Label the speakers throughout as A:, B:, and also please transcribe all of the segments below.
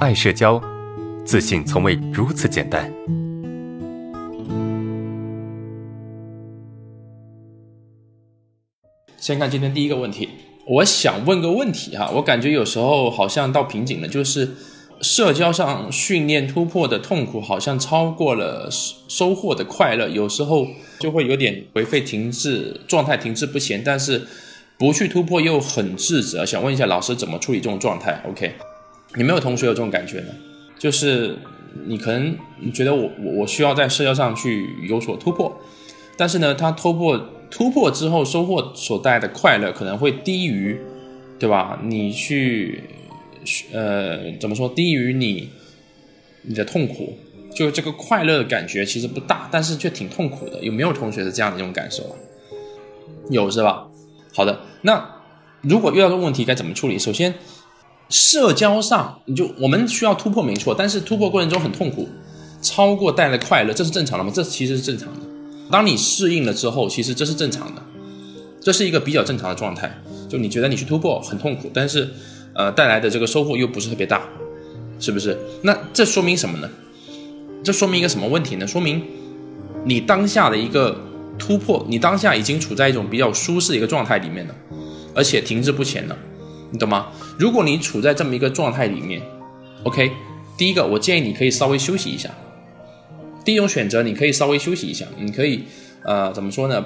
A: 爱社交，自信从未如此简单。
B: 先看今天第一个问题，我想问个问题哈，我感觉有时候好像到瓶颈了，就是社交上训练突破的痛苦好像超过了收获的快乐，有时候就会有点颓废停滞，状态停滞不前，但是不去突破又很自责。想问一下老师怎么处理这种状态？OK，有没有同学有这种感觉呢？就是你可能觉得我我我需要在社交上去有所突破，但是呢，他突破。突破之后收获所带来的快乐可能会低于，对吧？你去，呃，怎么说？低于你你的痛苦，就是这个快乐的感觉其实不大，但是却挺痛苦的。有没有同学是这样的一种感受啊？有是吧？好的，那如果遇到这个问题该怎么处理？首先，社交上你就我们需要突破没错，但是突破过程中很痛苦，超过带来快乐，这是正常的吗？这其实是正常的。当你适应了之后，其实这是正常的，这是一个比较正常的状态。就你觉得你去突破很痛苦，但是，呃，带来的这个收获又不是特别大，是不是？那这说明什么呢？这说明一个什么问题呢？说明你当下的一个突破，你当下已经处在一种比较舒适的一个状态里面了，而且停滞不前了，你懂吗？如果你处在这么一个状态里面，OK，第一个，我建议你可以稍微休息一下。第一种选择，你可以稍微休息一下，你可以，呃，怎么说呢？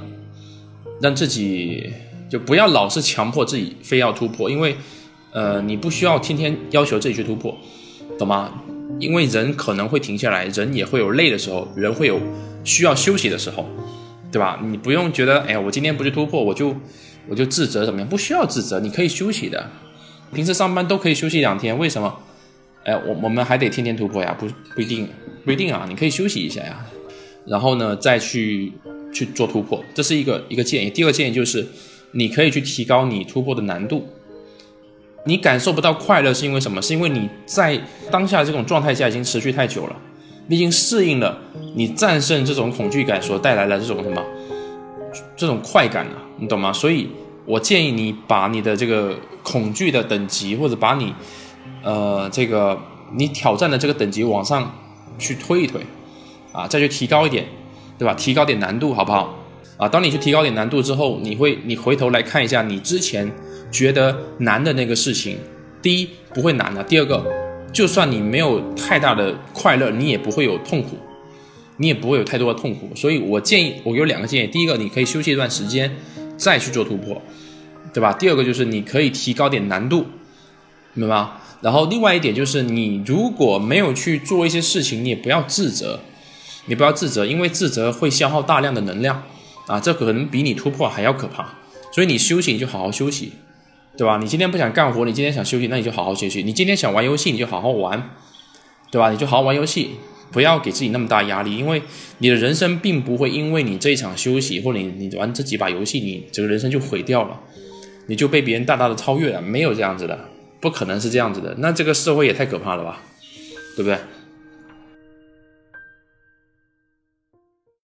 B: 让自己就不要老是强迫自己非要突破，因为，呃，你不需要天天要求自己去突破，懂吗？因为人可能会停下来，人也会有累的时候，人会有需要休息的时候，对吧？你不用觉得，哎呀，我今天不去突破，我就我就自责怎么样？不需要自责，你可以休息的。平时上班都可以休息两天，为什么？哎，我我们还得天天突破呀？不不一定。不一定啊，你可以休息一下呀，然后呢再去去做突破，这是一个一个建议。第二个建议就是，你可以去提高你突破的难度。你感受不到快乐是因为什么？是因为你在当下这种状态下已经持续太久了，你已经适应了你战胜这种恐惧感所带来的这种什么这种快感了，你懂吗？所以我建议你把你的这个恐惧的等级，或者把你呃这个你挑战的这个等级往上。去推一推，啊，再去提高一点，对吧？提高点难度，好不好？啊，当你去提高点难度之后，你会，你回头来看一下你之前觉得难的那个事情，第一不会难了，第二个，就算你没有太大的快乐，你也不会有痛苦，你也不会有太多的痛苦。所以我建议，我有两个建议，第一个，你可以休息一段时间，再去做突破，对吧？第二个就是你可以提高点难度，明白吗？然后另外一点就是，你如果没有去做一些事情，你也不要自责，你不要自责，因为自责会消耗大量的能量啊，这可能比你突破还要可怕。所以你休息你就好好休息，对吧？你今天不想干活，你今天想休息，那你就好好休息。你今天想玩游戏，你就好好玩，对吧？你就好好玩游戏，不要给自己那么大压力，因为你的人生并不会因为你这一场休息，或者你你玩这几把游戏，你整个人生就毁掉了，你就被别人大大的超越了，没有这样子的。不可能是这样子的，那这个社会也太可怕了吧，对不对？